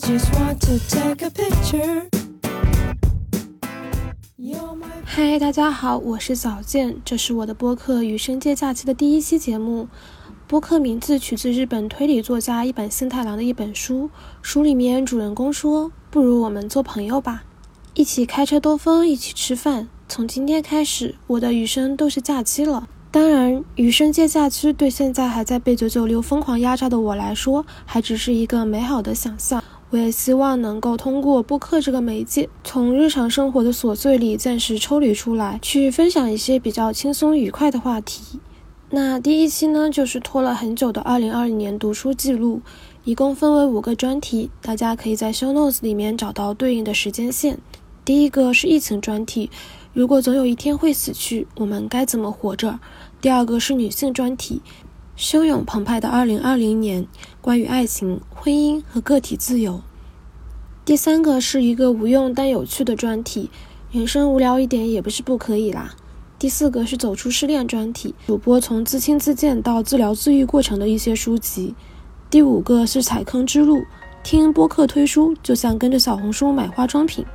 just want to take a picture. You're my 嗨，大家好，我是早见，这是我的播客《与生界假期》的第一期节目。播客名字取自日本推理作家一本幸太郎的一本书，书里面主人公说：“不如我们做朋友吧，一起开车兜风，一起吃饭。从今天开始，我的余生都是假期了。”当然，余生界假期对现在还在被九九六疯狂压榨的我来说，还只是一个美好的想象。我也希望能够通过播客这个媒介，从日常生活的琐碎里暂时抽离出来，去分享一些比较轻松愉快的话题。那第一期呢，就是拖了很久的二零二零年读书记录，一共分为五个专题，大家可以在 show notes 里面找到对应的时间线。第一个是疫情专题，如果总有一天会死去，我们该怎么活着？第二个是女性专题，汹涌澎湃的二零二零年，关于爱情、婚姻和个体自由。第三个是一个无用但有趣的专题，人生无聊一点也不是不可以啦。第四个是走出失恋专题，主播从自轻自贱到自疗自愈过程的一些书籍。第五个是踩坑之路，听播客推书就像跟着小红书买化妆品。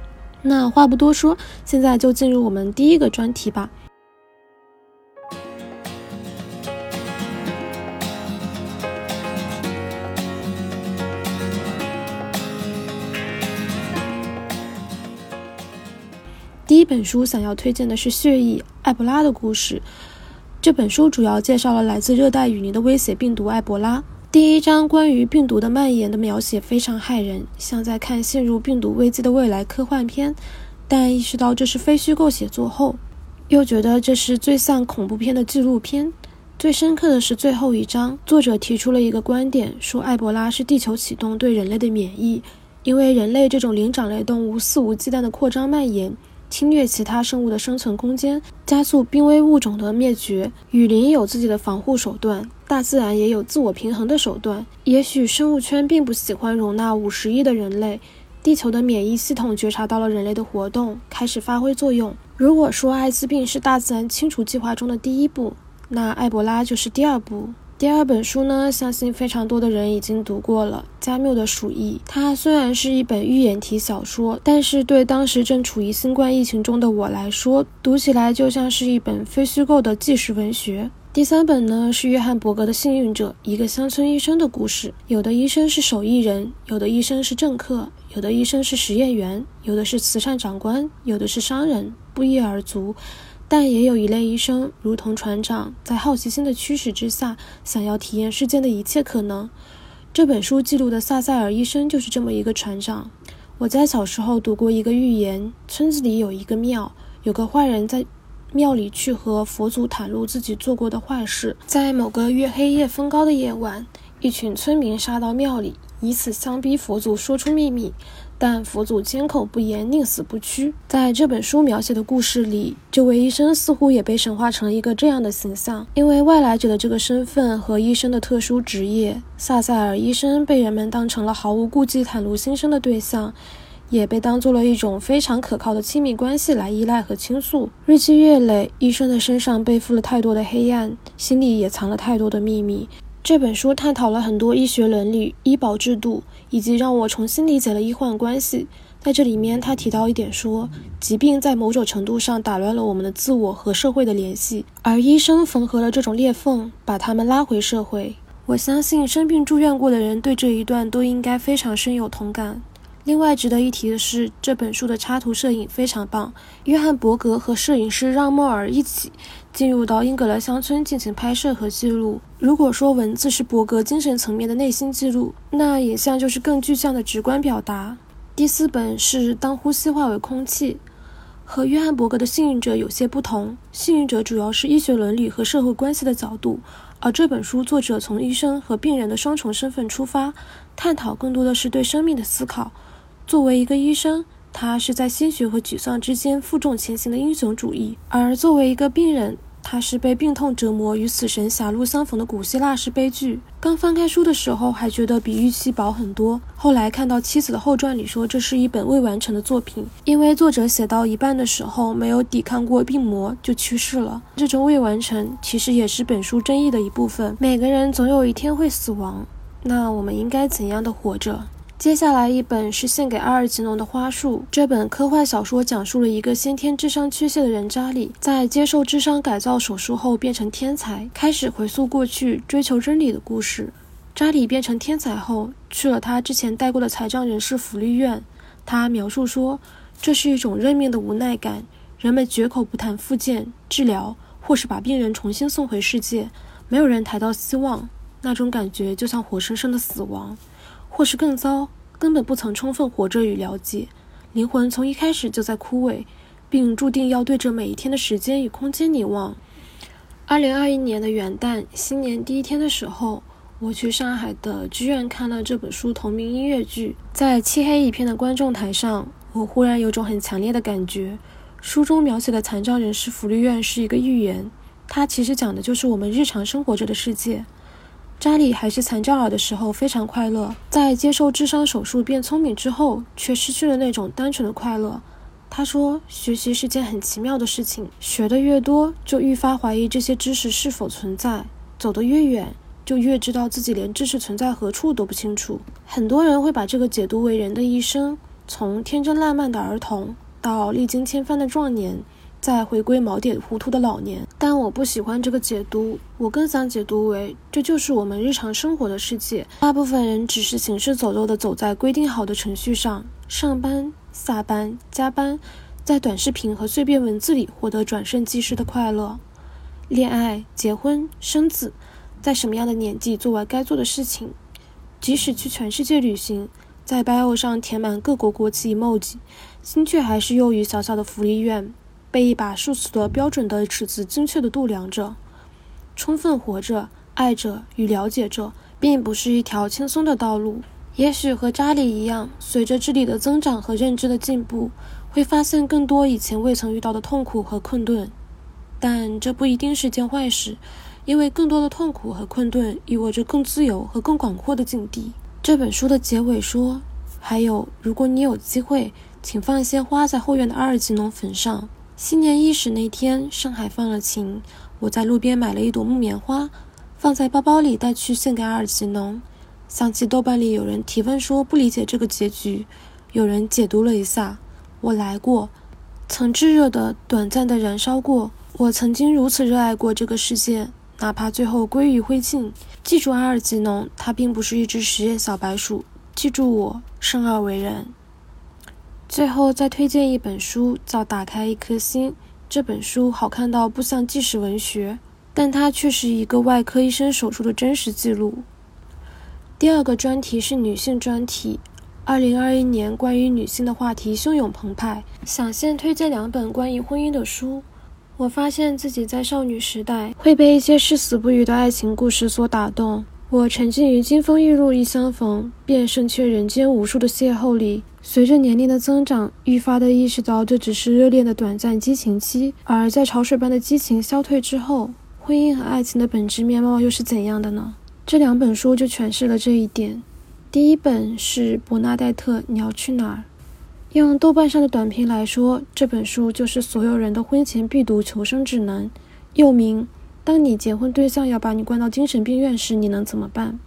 那话不多说，现在就进入我们第一个专题吧。本书想要推荐的是《血疫：埃博拉的故事》。这本书主要介绍了来自热带雨林的威胁病毒埃博拉。第一章关于病毒的蔓延的描写非常骇人，像在看陷入病毒危机的未来科幻片。但意识到这是非虚构写作后，又觉得这是最像恐怖片的纪录片。最深刻的是最后一章，作者提出了一个观点，说埃博拉是地球启动对人类的免疫，因为人类这种灵长类动物肆无忌惮的扩张蔓延。侵略其他生物的生存空间，加速濒危物种的灭绝。雨林有自己的防护手段，大自然也有自我平衡的手段。也许生物圈并不喜欢容纳五十亿的人类，地球的免疫系统觉察到了人类的活动，开始发挥作用。如果说艾滋病是大自然清除计划中的第一步，那埃博拉就是第二步。第二本书呢，相信非常多的人已经读过了，《加缪的鼠疫》。它虽然是一本寓言体小说，但是对当时正处于新冠疫情中的我来说，读起来就像是一本非虚构的纪实文学。第三本呢，是约翰伯格的《幸运者》，一个乡村医生的故事。有的医生是手艺人，有的医生是政客，有的医生是实验员，有的是慈善长官，有的是商人，不一而足。但也有一类医生，如同船长，在好奇心的驱使之下，想要体验世间的一切可能。这本书记录的萨塞尔医生就是这么一个船长。我在小时候读过一个寓言：村子里有一个庙，有个坏人在庙里去和佛祖袒露自己做过的坏事。在某个月黑夜风高的夜晚，一群村民杀到庙里，以此相逼佛祖说出秘密。但佛祖缄口不言，宁死不屈。在这本书描写的故事里，这位医生似乎也被神化成了一个这样的形象。因为外来者的这个身份和医生的特殊职业，萨塞尔医生被人们当成了毫无顾忌袒露心声的对象，也被当做了一种非常可靠的亲密关系来依赖和倾诉。日积月累，医生的身上背负了太多的黑暗，心里也藏了太多的秘密。这本书探讨了很多医学伦理、医保制度，以及让我重新理解了医患关系。在这里面，他提到一点说，疾病在某种程度上打乱了我们的自我和社会的联系，而医生缝合了这种裂缝，把他们拉回社会。我相信生病住院过的人对这一段都应该非常深有同感。另外值得一提的是，这本书的插图摄影非常棒。约翰·伯格和摄影师让·莫尔一起进入到英格兰乡村进行拍摄和记录。如果说文字是伯格精神层面的内心记录，那影像就是更具象的直观表达。第四本是《当呼吸化为空气》，和约翰·伯格的《幸运者》有些不同。《幸运者》主要是医学伦理和社会关系的角度，而这本书作者从医生和病人的双重身份出发，探讨更多的是对生命的思考。作为一个医生，他是在鲜血和沮丧之间负重前行的英雄主义；而作为一个病人，他是被病痛折磨与死神狭路相逢的古希腊式悲剧。刚翻开书的时候，还觉得比预期薄很多。后来看到妻子的后传里说，这是一本未完成的作品，因为作者写到一半的时候没有抵抗过病魔就去世了。这种未完成其实也是本书争议的一部分。每个人总有一天会死亡，那我们应该怎样的活着？接下来一本是献给阿尔吉农的花束。这本科幻小说讲述了一个先天智商缺陷的人扎里，在接受智商改造手术后变成天才，开始回溯过去，追求真理的故事。扎里变成天才后，去了他之前待过的残障人士福利院。他描述说，这是一种认命的无奈感。人们绝口不谈复健治疗，或是把病人重新送回世界，没有人谈到希望。那种感觉就像活生生的死亡，或是更糟，根本不曾充分活着与了解。灵魂从一开始就在枯萎，并注定要对着每一天的时间与空间凝望。二零二一年的元旦新年第一天的时候，我去上海的剧院看了这本书同名音乐剧。在漆黑一片的观众台上，我忽然有种很强烈的感觉。书中描写的残障人士福利院是一个寓言，它其实讲的就是我们日常生活着的世界。扎里还是残障儿的时候非常快乐，在接受智商手术变聪明之后，却失去了那种单纯的快乐。他说：“学习是件很奇妙的事情，学得越多，就愈发怀疑这些知识是否存在；走得越远，就越知道自己连知识存在何处都不清楚。”很多人会把这个解读为人的一生，从天真烂漫的儿童到历经千帆的壮年。再回归锚点糊涂的老年，但我不喜欢这个解读，我更想解读为这就是我们日常生活的世界。大部分人只是行尸走肉地走在规定好的程序上，上班、下班、加班，在短视频和碎片文字里获得转瞬即逝的快乐。恋爱、结婚、生子，在什么样的年纪做完该做的事情？即使去全世界旅行，在 bio 上填满各国国旗 emoji，心却还是囿于小小的福利院。被一把数次的标准的尺子精确的度量着，充分活着、爱着与了解着，并不是一条轻松的道路。也许和扎里一样，随着智力的增长和认知的进步，会发现更多以前未曾遇到的痛苦和困顿。但这不一定是件坏事，因为更多的痛苦和困顿意味着更自由和更广阔的境地。这本书的结尾说：“还有，如果你有机会，请放一些花在后院的阿尔吉农坟上。”新年伊始那天，上海放了晴。我在路边买了一朵木棉花，放在包包里带去献给阿尔吉农。想起豆瓣里有人提问说不理解这个结局，有人解读了一下：我来过，曾炙热的、短暂的燃烧过。我曾经如此热爱过这个世界，哪怕最后归于灰烬。记住阿尔吉农，他并不是一只实验小白鼠。记住我，生而为人。最后再推荐一本书，叫《打开一颗心》。这本书好看到不像纪实文学，但它却是一个外科医生手术的真实记录。第二个专题是女性专题。二零二一年关于女性的话题汹涌澎湃，想先推荐两本关于婚姻的书。我发现自己在少女时代会被一些誓死不渝的爱情故事所打动。我沉浸于金风玉露一相逢，便胜却人间无数的邂逅里。随着年龄的增长，愈发的意识到这只是热恋的短暂激情期。而在潮水般的激情消退之后，婚姻和爱情的本质面貌又是怎样的呢？这两本书就诠释了这一点。第一本是伯纳黛特，你要去哪儿？用豆瓣上的短评来说，这本书就是所有人的婚前必读求生指南，又名。当你结婚对象要把你关到精神病院时，你能怎么办？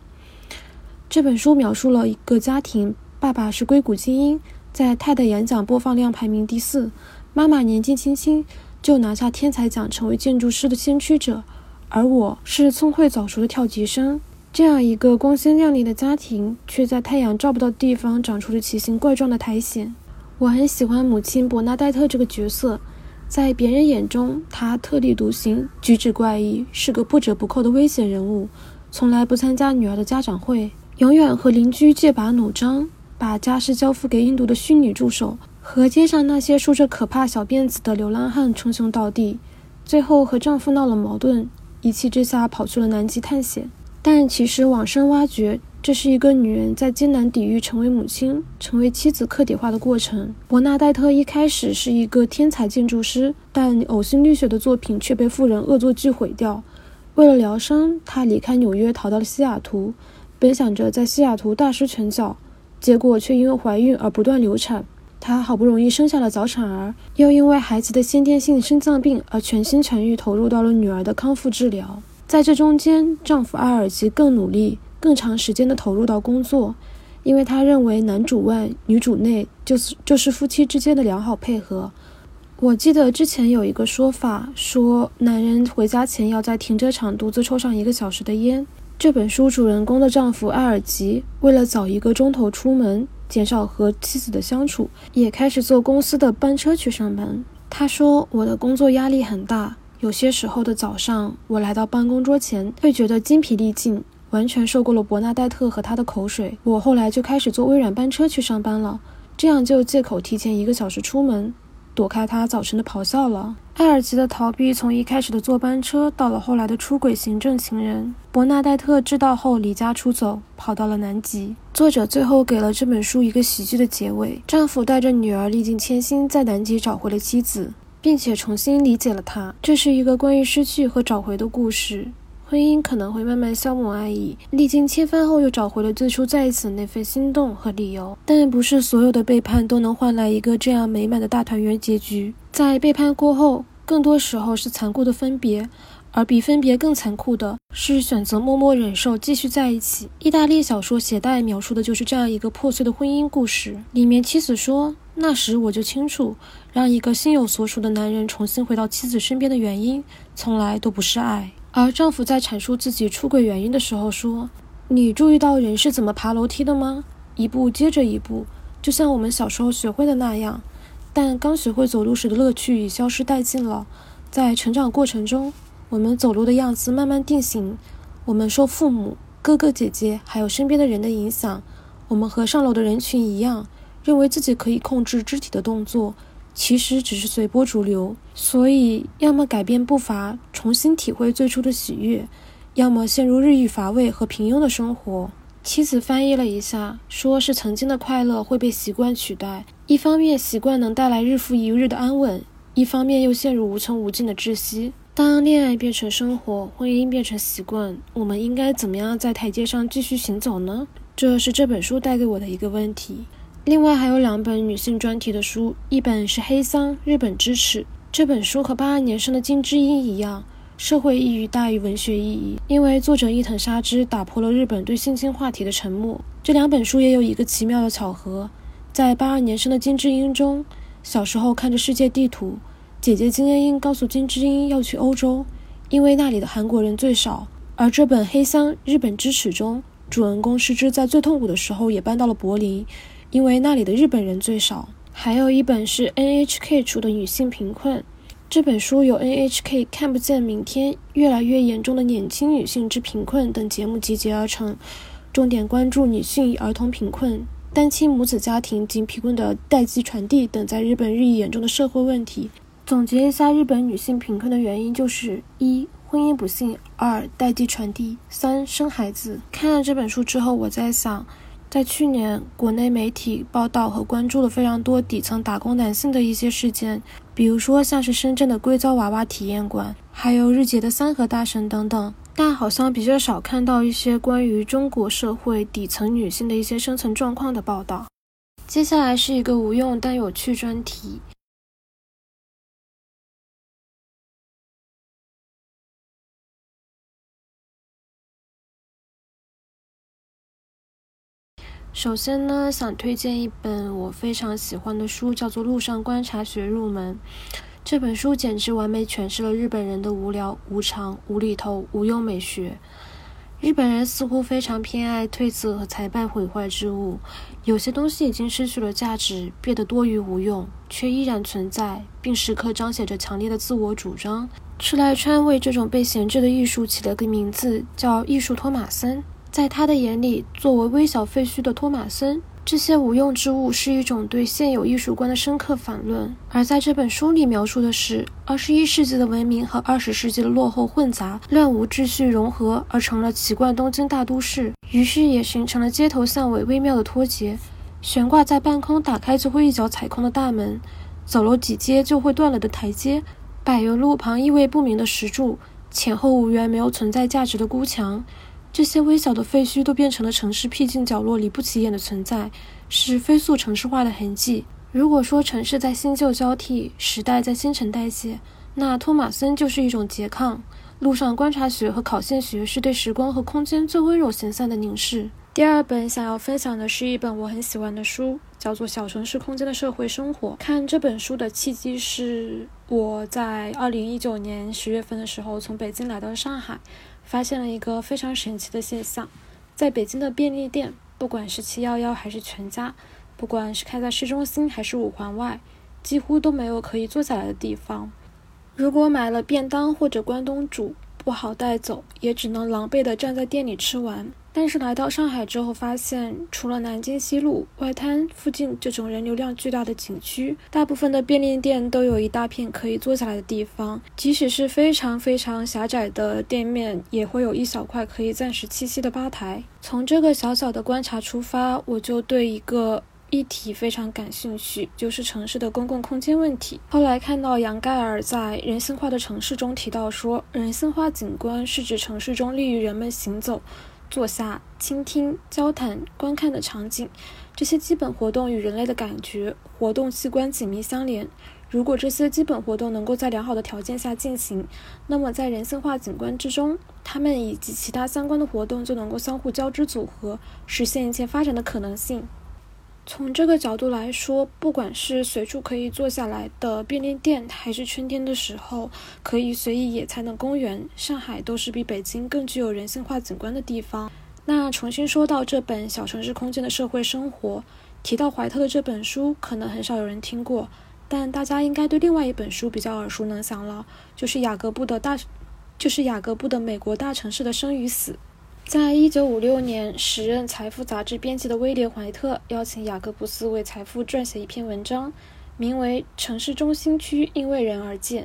这本书描述了一个家庭，爸爸是硅谷精英，在泰的演讲播放量排名第四；妈妈年纪轻轻就拿下天才奖，成为建筑师的先驱者，而我是聪慧早熟的跳级生。这样一个光鲜亮丽的家庭，却在太阳照不到的地方长出了奇形怪状的苔藓。我很喜欢母亲伯纳黛特这个角色。在别人眼中，他特立独行，举止怪异，是个不折不扣的危险人物。从来不参加女儿的家长会，永远和邻居剑拔弩张，把家事交付给印度的虚拟助手，和街上那些梳着可怕小辫子的流浪汉称兄道弟。最后和丈夫闹了矛盾，一气之下跑去了南极探险。但其实往深挖掘。这是一个女人在艰难抵御成为母亲、成为妻子客体化的过程。伯纳黛特一开始是一个天才建筑师，但呕心沥血的作品却被富人恶作剧毁掉。为了疗伤，她离开纽约，逃到了西雅图，本想着在西雅图大施拳脚，结果却因为怀孕而不断流产。她好不容易生下了早产儿，又因为孩子的先天性心脏病而全心全意投入到了女儿的康复治疗。在这中间，丈夫阿尔吉更努力。更长时间的投入到工作，因为他认为男主外女主内就是就是夫妻之间的良好配合。我记得之前有一个说法，说男人回家前要在停车场独自抽上一个小时的烟。这本书主人公的丈夫艾尔吉为了早一个钟头出门，减少和妻子的相处，也开始坐公司的班车去上班。他说：“我的工作压力很大，有些时候的早上，我来到办公桌前会觉得精疲力尽，完全受够了伯纳黛特和他的口水。我后来就开始坐微软班车去上班了，这样就借口提前一个小时出门。”躲开他早晨的咆哮了。艾尔吉的逃避从一开始的坐班车，到了后来的出轨行政情人。伯纳黛特知道后离家出走，跑到了南极。作者最后给了这本书一个喜剧的结尾：丈夫带着女儿历尽千辛，在南极找回了妻子，并且重新理解了她。这是一个关于失去和找回的故事。婚姻可能会慢慢消磨爱意，历经千帆后又找回了最初在一起的那份心动和理由。但不是所有的背叛都能换来一个这样美满的大团圆结局。在背叛过后，更多时候是残酷的分别，而比分别更残酷的是选择默默忍受，继续在一起。意大利小说《携带》描述的就是这样一个破碎的婚姻故事。里面妻子说：“那时我就清楚，让一个心有所属的男人重新回到妻子身边的原因，从来都不是爱。”而丈夫在阐述自己出轨原因的时候说：“你注意到人是怎么爬楼梯的吗？一步接着一步，就像我们小时候学会的那样。但刚学会走路时的乐趣已消失殆尽了。在成长过程中，我们走路的样子慢慢定型。我们受父母、哥哥姐姐还有身边的人的影响。我们和上楼的人群一样，认为自己可以控制肢体的动作。”其实只是随波逐流，所以要么改变步伐，重新体会最初的喜悦，要么陷入日益乏味和平庸的生活。妻子翻译了一下，说是曾经的快乐会被习惯取代。一方面，习惯能带来日复一日的安稳；一方面，又陷入无穷无尽的窒息。当恋爱变成生活，婚姻变成习惯，我们应该怎么样在台阶上继续行走呢？这是这本书带给我的一个问题。另外还有两本女性专题的书，一本是《黑桑：日本之耻》。这本书和八二年生的金智英一样，社会意义大于文学意义，因为作者伊藤沙织打破了日本对性侵话题的沉默。这两本书也有一个奇妙的巧合，在八二年生的金智英中，小时候看着世界地图，姐姐金恩英告诉金智英要去欧洲，因为那里的韩国人最少。而这本《黑桑：日本之耻》中，主人公失之在最痛苦的时候也搬到了柏林。因为那里的日本人最少。还有一本是 NHK 出的《女性贫困》，这本书由 NHK 看不见明天、越来越严重的年轻女性之贫困等节目集结而成，重点关注女性儿童贫困、单亲母子家庭及贫困的代际传递等在日本日益严重的社会问题。总结一下，日本女性贫困的原因就是一婚姻不幸，二代际传递，三生孩子。看了这本书之后，我在想。在去年，国内媒体报道和关注了非常多底层打工男性的一些事件，比如说像是深圳的硅胶娃娃体验馆，还有日结的三和大神等等，但好像比较少看到一些关于中国社会底层女性的一些生存状况的报道。接下来是一个无用但有趣专题。首先呢，想推荐一本我非常喜欢的书，叫做《路上观察学入门》。这本书简直完美诠释了日本人的无聊、无常、无厘头、无用美学。日本人似乎非常偏爱褪色和财败毁坏之物，有些东西已经失去了价值，变得多余无用，却依然存在，并时刻彰显着强烈的自我主张。赤濑川为这种被闲置的艺术起了个名字，叫“艺术托马森”。在他的眼里，作为微小废墟的托马森，这些无用之物是一种对现有艺术观的深刻反论。而在这本书里描述的是，二十一世纪的文明和二十世纪的落后混杂、乱无秩序融合而成了奇怪东京大都市，于是也形成了街头巷尾微妙的脱节，悬挂在半空打开就会一脚踩空的大门，走楼几阶就会断了的台阶，柏油路旁意味不明的石柱，前后无缘没有存在价值的孤墙。这些微小的废墟都变成了城市僻静角落里不起眼的存在，是飞速城市化的痕迹。如果说城市在新旧交替，时代在新陈代谢，那托马森就是一种拮抗。路上观察学和考现学是对时光和空间最温柔闲散的凝视。第二本想要分享的是一本我很喜欢的书，叫做《小城市空间的社会生活》。看这本书的契机是我在二零一九年十月份的时候从北京来到上海，发现了一个非常神奇的现象：在北京的便利店，不管是七幺幺还是全家，不管是开在市中心还是五环外，几乎都没有可以坐下来的地方。如果买了便当或者关东煮，不好带走，也只能狼狈地站在店里吃完。但是来到上海之后，发现除了南京西路外滩附近这种人流量巨大的景区，大部分的便利店都有一大片可以坐下来的地方。即使是非常非常狭窄的店面，也会有一小块可以暂时栖息的吧台。从这个小小的观察出发，我就对一个议题非常感兴趣，就是城市的公共空间问题。后来看到杨盖尔在《人性化的城市》中提到说，人性化景观是指城市中利于人们行走。坐下、倾听、交谈、观看的场景，这些基本活动与人类的感觉活动器官紧密相连。如果这些基本活动能够在良好的条件下进行，那么在人性化景观之中，它们以及其他相关的活动就能够相互交织组合，实现一切发展的可能性。从这个角度来说，不管是随处可以坐下来的便利店，还是春天的时候可以随意野餐的公园，上海都是比北京更具有人性化景观的地方。那重新说到这本《小城市空间的社会生活》，提到怀特的这本书，可能很少有人听过，但大家应该对另外一本书比较耳熟能详了，就是雅各布的大，就是雅各布的《美国大城市的生与死》。在一九五六年，时任《财富》杂志编辑的威廉·怀特邀请雅各布斯为《财富》撰写一篇文章，名为《城市中心区因为人而建》。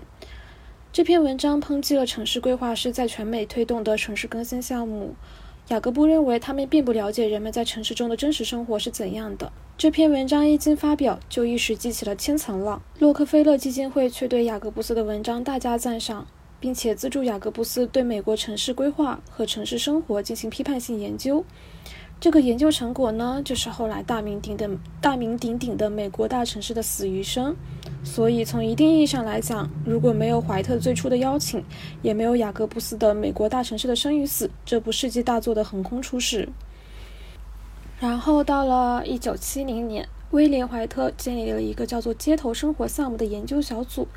这篇文章抨击了城市规划师在全美推动的城市更新项目。雅各布认为，他们并不了解人们在城市中的真实生活是怎样的。这篇文章一经发表，就一时激起了千层浪。洛克菲勒基金会却对雅各布斯的文章大加赞赏。并且资助雅各布斯对美国城市规划和城市生活进行批判性研究。这个研究成果呢，就是后来大名鼎鼎、大名鼎鼎的《美国大城市的死与生》。所以，从一定意义上来讲，如果没有怀特最初的邀请，也没有雅各布斯的《美国大城市的生与死》这部世纪大作的横空出世。然后到了一九七零年，威廉·怀特建立了一个叫做“街头生活项目”的研究小组。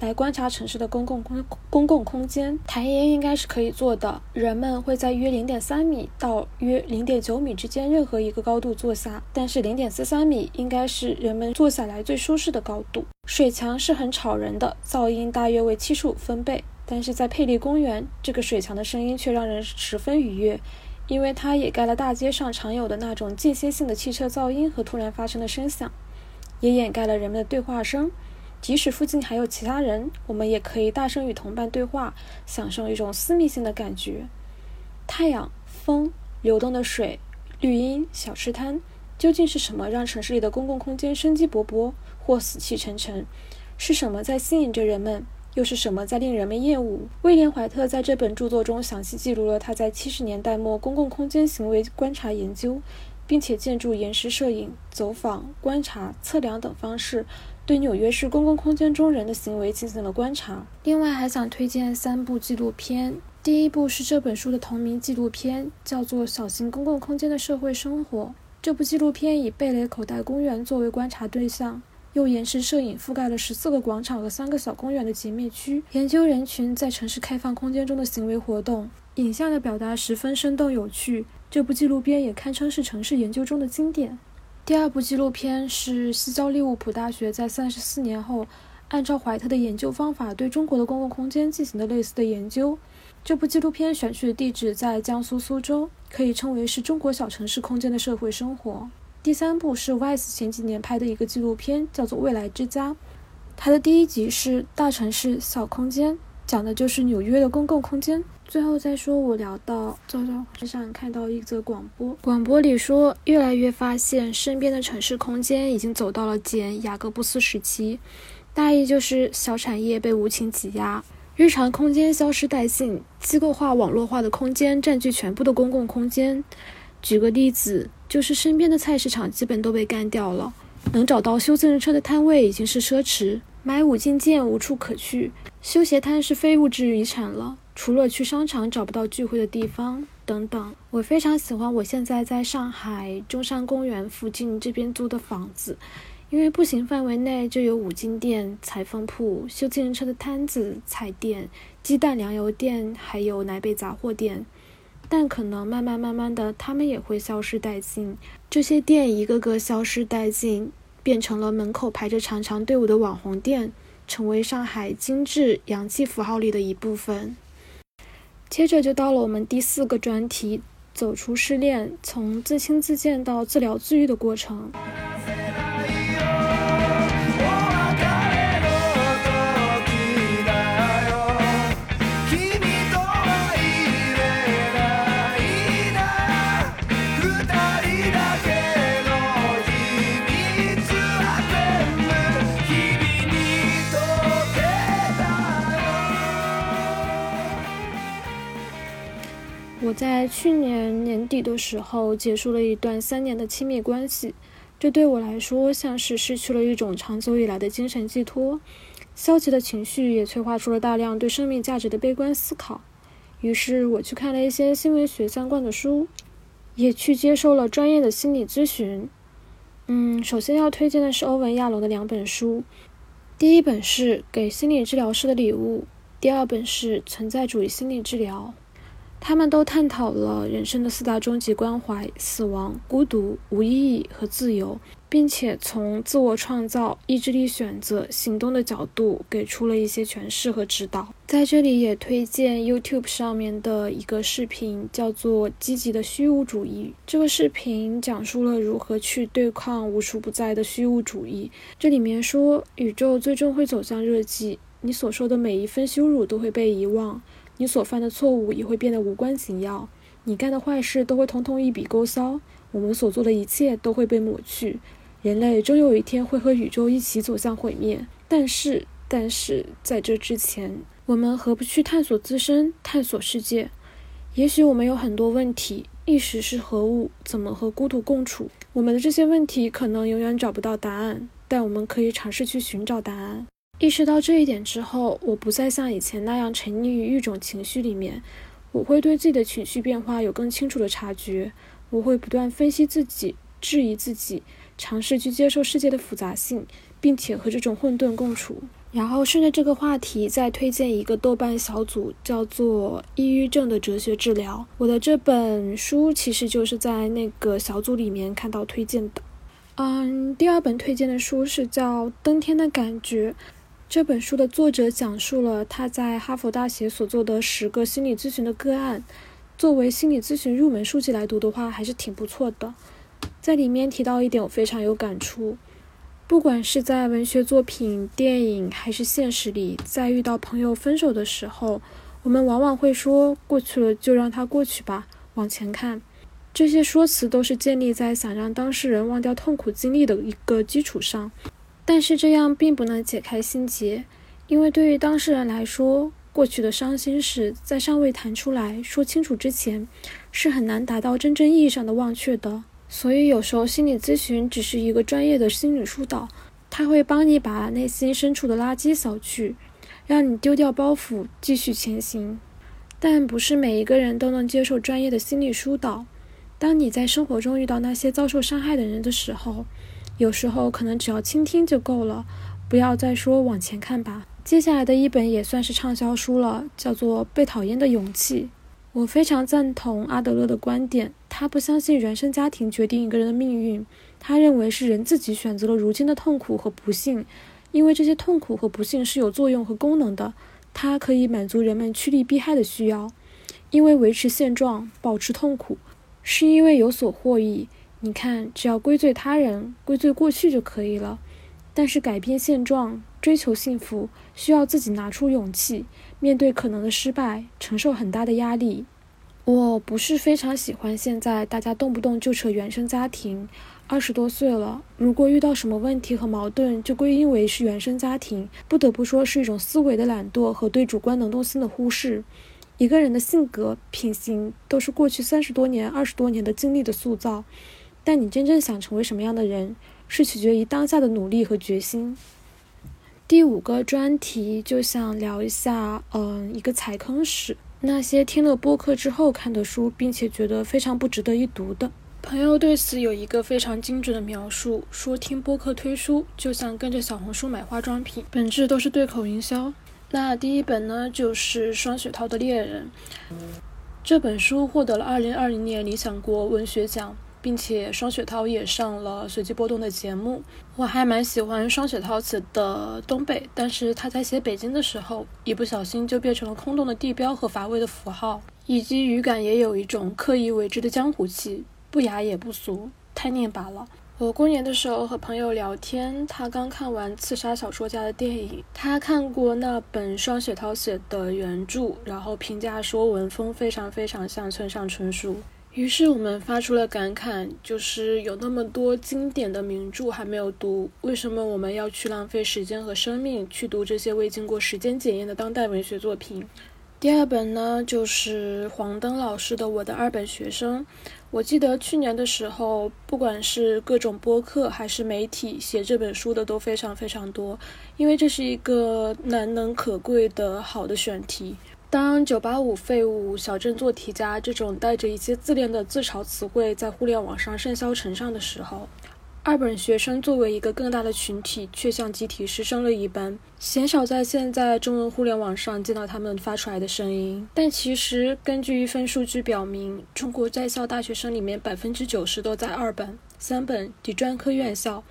来观察城市的公共空公共空间，台沿应该是可以做的。人们会在约零点三米到约零点九米之间任何一个高度坐下，但是零点四三米应该是人们坐下来最舒适的高度。水墙是很吵人的，噪音大约为七十五分贝，但是在佩利公园，这个水墙的声音却让人十分愉悦，因为它掩盖了大街上常有的那种间歇性的汽车噪音和突然发生的声响，也掩盖了人们的对话声。即使附近还有其他人，我们也可以大声与同伴对话，享受一种私密性的感觉。太阳、风、流动的水、绿荫、小吃摊，究竟是什么让城市里的公共空间生机勃勃或死气沉沉？是什么在吸引着人们，又是什么在令人们厌恶？威廉·怀特在这本著作中详细记录了他在七十年代末公共空间行为观察研究，并且借助延时摄影、走访、观察、测量等方式。对纽约市公共空间中人的行为进行了观察。另外，还想推荐三部纪录片。第一部是这本书的同名纪录片，叫做《小型公共空间的社会生活》。这部纪录片以贝雷口袋公园作为观察对象，用延时摄影覆盖了十四个广场和三个小公园的集灭区，研究人群在城市开放空间中的行为活动。影像的表达十分生动有趣。这部纪录片也堪称是城市研究中的经典。第二部纪录片是西交利物浦大学在三十四年后，按照怀特的研究方法对中国的公共空间进行的类似的研究。这部纪录片选取的地址在江苏苏州，可以称为是中国小城市空间的社会生活。第三部是 Wise 前几年拍的一个纪录片，叫做《未来之家》。它的第一集是大城市小空间，讲的就是纽约的公共空间。最后再说，我聊到早早上看到一则广播，广播里说，越来越发现身边的城市空间已经走到了简雅各布斯时期，大意就是小产业被无情挤压，日常空间消失殆尽，机构化、网络化的空间占据全部的公共空间。举个例子，就是身边的菜市场基本都被干掉了，能找到修自行车的摊位已经是奢侈，买五金件无处可去，修鞋摊是非物质遗产了。除了去商场找不到聚会的地方，等等。我非常喜欢我现在在上海中山公园附近这边租的房子，因为步行范围内就有五金店、裁缝铺、修自行车的摊子、菜店、鸡蛋粮油店，还有奶贝杂货店。但可能慢慢慢慢的，他们也会消失殆尽。这些店一个个消失殆尽，变成了门口排着长长队伍的网红店。成为上海精致洋气符号里的一部分。接着就到了我们第四个专题：走出失恋，从自轻自贱到自疗自愈的过程。在去年年底的时候结束了一段三年的亲密关系，这对我来说像是失去了一种长久以来的精神寄托，消极的情绪也催化出了大量对生命价值的悲观思考。于是我去看了一些新闻学相关的书，也去接受了专业的心理咨询。嗯，首先要推荐的是欧文·亚龙的两本书，第一本是《给心理治疗师的礼物》，第二本是《存在主义心理治疗》。他们都探讨了人生的四大终极关怀：死亡、孤独、无意义和自由，并且从自我创造、意志力选择、行动的角度给出了一些诠释和指导。在这里也推荐 YouTube 上面的一个视频，叫做《积极的虚无主义》。这个视频讲述了如何去对抗无处不在的虚无主义。这里面说，宇宙最终会走向热寂，你所受的每一分羞辱都会被遗忘。你所犯的错误也会变得无关紧要，你干的坏事都会统统一笔勾销，我们所做的一切都会被抹去。人类终有一天会和宇宙一起走向毁灭，但是，但是在这之前，我们何不去探索自身，探索世界？也许我们有很多问题：意识是何物？怎么和孤独共处？我们的这些问题可能永远找不到答案，但我们可以尝试去寻找答案。意识到这一点之后，我不再像以前那样沉溺于一种情绪里面，我会对自己的情绪变化有更清楚的察觉。我会不断分析自己，质疑自己，尝试去接受世界的复杂性，并且和这种混沌共处。然后顺着这个话题，再推荐一个豆瓣小组，叫做《抑郁症的哲学治疗》。我的这本书其实就是在那个小组里面看到推荐的。嗯，第二本推荐的书是叫《登天的感觉》。这本书的作者讲述了他在哈佛大学所做的十个心理咨询的个案。作为心理咨询入门书籍来读的话，还是挺不错的。在里面提到一点，我非常有感触。不管是在文学作品、电影，还是现实里，在遇到朋友分手的时候，我们往往会说：“过去了就让它过去吧，往前看。”这些说辞都是建立在想让当事人忘掉痛苦经历的一个基础上。但是这样并不能解开心结，因为对于当事人来说，过去的伤心事在尚未谈出来说清楚之前，是很难达到真正意义上的忘却的。所以有时候心理咨询只是一个专业的心理疏导，它会帮你把内心深处的垃圾扫去，让你丢掉包袱，继续前行。但不是每一个人都能接受专业的心理疏导。当你在生活中遇到那些遭受伤害的人的时候，有时候可能只要倾听就够了，不要再说往前看吧。接下来的一本也算是畅销书了，叫做《被讨厌的勇气》。我非常赞同阿德勒的观点，他不相信原生家庭决定一个人的命运，他认为是人自己选择了如今的痛苦和不幸，因为这些痛苦和不幸是有作用和功能的，它可以满足人们趋利避害的需要。因为维持现状、保持痛苦，是因为有所获益。你看，只要归罪他人、归罪过去就可以了。但是改变现状、追求幸福，需要自己拿出勇气，面对可能的失败，承受很大的压力。我不是非常喜欢现在大家动不动就扯原生家庭。二十多岁了，如果遇到什么问题和矛盾，就归因为是原生家庭，不得不说是一种思维的懒惰和对主观能动性的忽视。一个人的性格、品行，都是过去三十多年、二十多年的经历的塑造。但你真正想成为什么样的人，是取决于当下的努力和决心。第五个专题就想聊一下，嗯，一个踩坑史，那些听了播客之后看的书，并且觉得非常不值得一读的。朋友对此有一个非常精准的描述，说听播客推书就像跟着小红书买化妆品，本质都是对口营销。那第一本呢，就是双雪涛的《猎人》。这本书获得了2020年理想国文学奖，并且双雪涛也上了随机波动的节目。我还蛮喜欢双雪涛写的东北，但是他在写北京的时候，一不小心就变成了空洞的地标和乏味的符号，以及语感也有一种刻意为之的江湖气，不雅也不俗，太念罢了。我过年的时候和朋友聊天，他刚看完《刺杀小说家》的电影，他看过那本双雪涛写的原著，然后评价说文风非常非常像村上春树。于是我们发出了感慨，就是有那么多经典的名著还没有读，为什么我们要去浪费时间和生命去读这些未经过时间检验的当代文学作品？第二本呢，就是黄登老师的《我的二本学生》。我记得去年的时候，不管是各种播客还是媒体写这本书的都非常非常多，因为这是一个难能可贵的好的选题。当“九八五废物”“小镇做题家”这种带着一些自恋的自嘲词汇在互联网上甚嚣尘上的时候，二本学生作为一个更大的群体，却像集体失声了一般，鲜少在现在中文互联网上见到他们发出来的声音。但其实，根据一份数据表明，中国在校大学生里面百分之九十都在二本、三本及专科院校，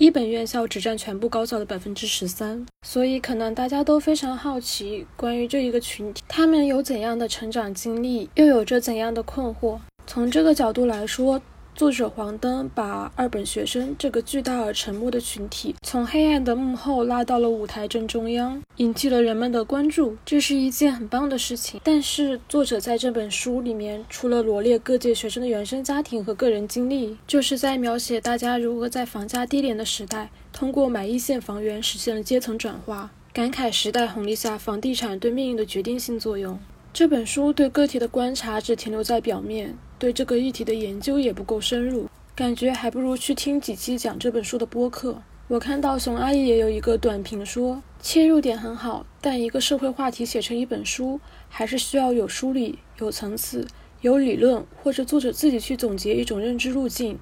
一本院校只占全部高校的百分之十三。所以，可能大家都非常好奇，关于这一个群体，他们有怎样的成长经历，又有着怎样的困惑。从这个角度来说，作者黄登把二本学生这个巨大而沉默的群体，从黑暗的幕后拉到了舞台正中央，引起了人们的关注，这是一件很棒的事情。但是，作者在这本书里面，除了罗列各界学生的原生家庭和个人经历，就是在描写大家如何在房价低廉的时代，通过买一线房源实现了阶层转化，感慨时代红利下房地产对命运的决定性作用。这本书对个体的观察只停留在表面。对这个议题的研究也不够深入，感觉还不如去听几期讲这本书的播客。我看到熊阿姨也有一个短评说，切入点很好，但一个社会话题写成一本书，还是需要有梳理、有层次、有理论，或者作者自己去总结一种认知路径。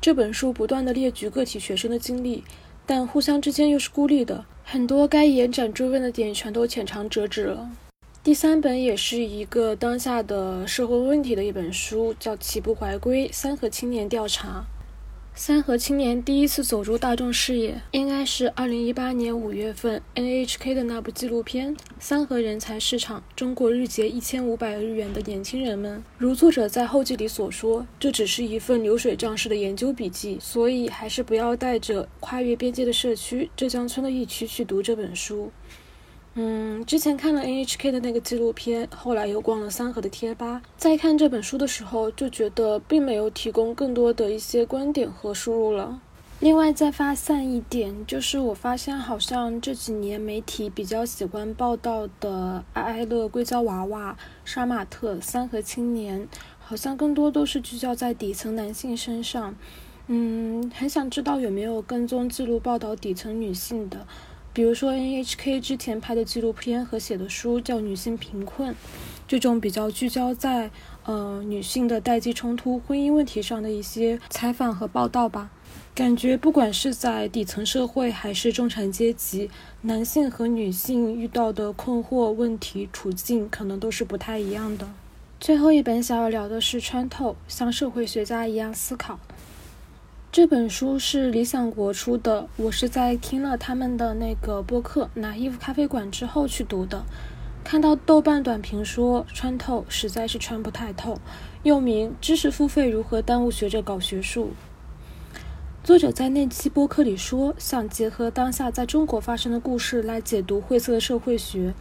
这本书不断的列举个体学生的经历，但互相之间又是孤立的，很多该延展追问的点全都浅尝辄止了。第三本也是一个当下的社会问题的一本书，叫《起步怀归：三和青年调查》。三和青年第一次走入大众视野，应该是二零一八年五月份 NHK 的那部纪录片《三和人才市场：中国日结一千五百日元的年轻人们》。如作者在后记里所说，这只是一份流水账式的研究笔记，所以还是不要带着跨越边界的社区浙江村的疫区去读这本书。嗯，之前看了 NHK 的那个纪录片，后来又逛了三河的贴吧，在看这本书的时候，就觉得并没有提供更多的一些观点和输入了。另外再发散一点，就是我发现好像这几年媒体比较喜欢报道的爱爱乐、硅胶娃娃、杀马特、三和青年，好像更多都是聚焦在底层男性身上。嗯，很想知道有没有跟踪记录报道底层女性的。比如说 NHK 之前拍的纪录片和写的书叫《女性贫困》，这种比较聚焦在呃女性的代际冲突、婚姻问题上的一些采访和报道吧，感觉不管是在底层社会还是中产阶级，男性和女性遇到的困惑、问题、处境可能都是不太一样的。最后一本想要聊的是《穿透》，像社会学家一样思考。这本书是理想国出的，我是在听了他们的那个播客《拿衣服咖啡馆》之后去读的。看到豆瓣短评说穿透实在是穿不太透，又名知识付费如何耽误学者搞学术。作者在那期播客里说，想结合当下在中国发生的故事来解读晦涩的社会学，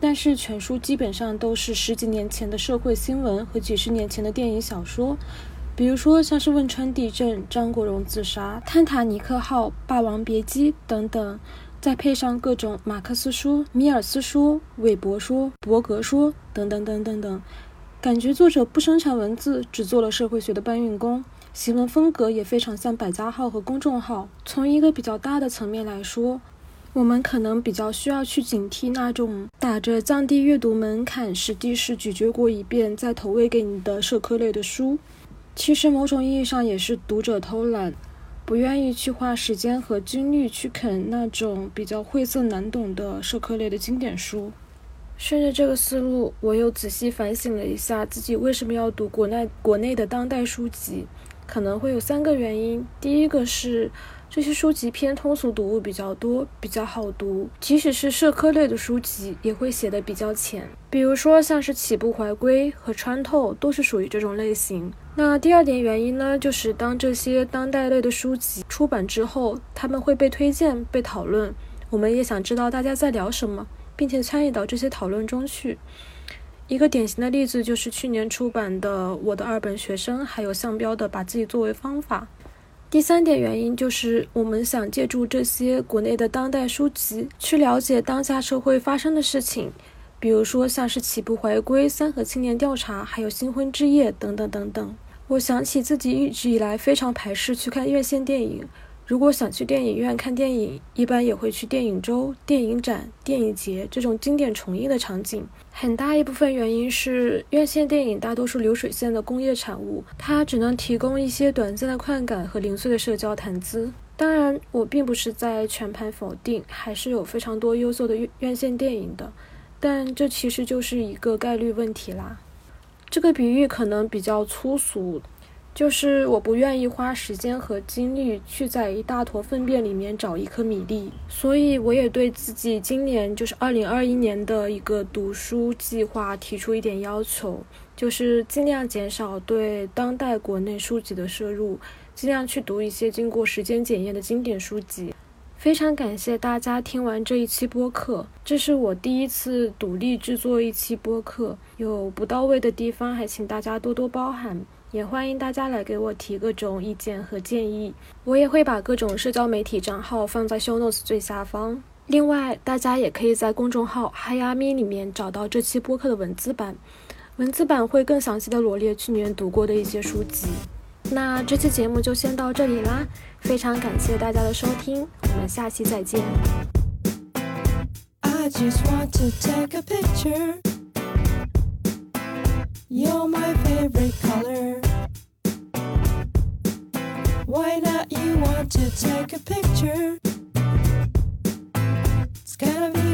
但是全书基本上都是十几年前的社会新闻和几十年前的电影小说。比如说，像是汶川地震、张国荣自杀、泰坦尼克号、霸王别姬等等，再配上各种马克思说、米尔斯说、韦伯说、伯格说等等等等等，感觉作者不生产文字，只做了社会学的搬运工，行文风格也非常像百家号和公众号。从一个比较大的层面来说，我们可能比较需要去警惕那种打着降低阅读门槛、实地是咀嚼过一遍再投喂给你的社科类的书。其实某种意义上也是读者偷懒，不愿意去花时间和精力去啃那种比较晦涩难懂的社科类的经典书。顺着这个思路，我又仔细反省了一下自己为什么要读国内国内的当代书籍，可能会有三个原因。第一个是这些书籍偏通俗读物比较多，比较好读，即使是社科类的书籍也会写的比较浅，比如说像是《起步怀归》和《穿透》都是属于这种类型。那第二点原因呢，就是当这些当代类的书籍出版之后，他们会被推荐、被讨论，我们也想知道大家在聊什么。并且参与到这些讨论中去。一个典型的例子就是去年出版的《我的二本学生》，还有向标的《把自己作为方法》。第三点原因就是我们想借助这些国内的当代书籍去了解当下社会发生的事情，比如说像是《起步回归》《三和青年调查》，还有《新婚之夜》等等等等。我想起自己一直以来非常排斥去看院线电影。如果想去电影院看电影，一般也会去电影周、电影展、电影节这种经典重映的场景。很大一部分原因是院线电影大多数流水线的工业产物，它只能提供一些短暂的快感和零碎的社交谈资。当然，我并不是在全盘否定，还是有非常多优秀的院院线电影的。但这其实就是一个概率问题啦。这个比喻可能比较粗俗。就是我不愿意花时间和精力去在一大坨粪便里面找一颗米粒，所以我也对自己今年就是二零二一年的一个读书计划提出一点要求，就是尽量减少对当代国内书籍的摄入，尽量去读一些经过时间检验的经典书籍。非常感谢大家听完这一期播客，这是我第一次独立制作一期播客，有不到位的地方，还请大家多多包涵。也欢迎大家来给我提各种意见和建议，我也会把各种社交媒体账号放在 show notes 最下方。另外，大家也可以在公众号 Hi Ami 里面找到这期播客的文字版，文字版会更详细的罗列去年读过的一些书籍。那这期节目就先到这里啦，非常感谢大家的收听，我们下期再见。I just want to take a picture. You're my favorite color. Why not you want to take a picture? It's gonna be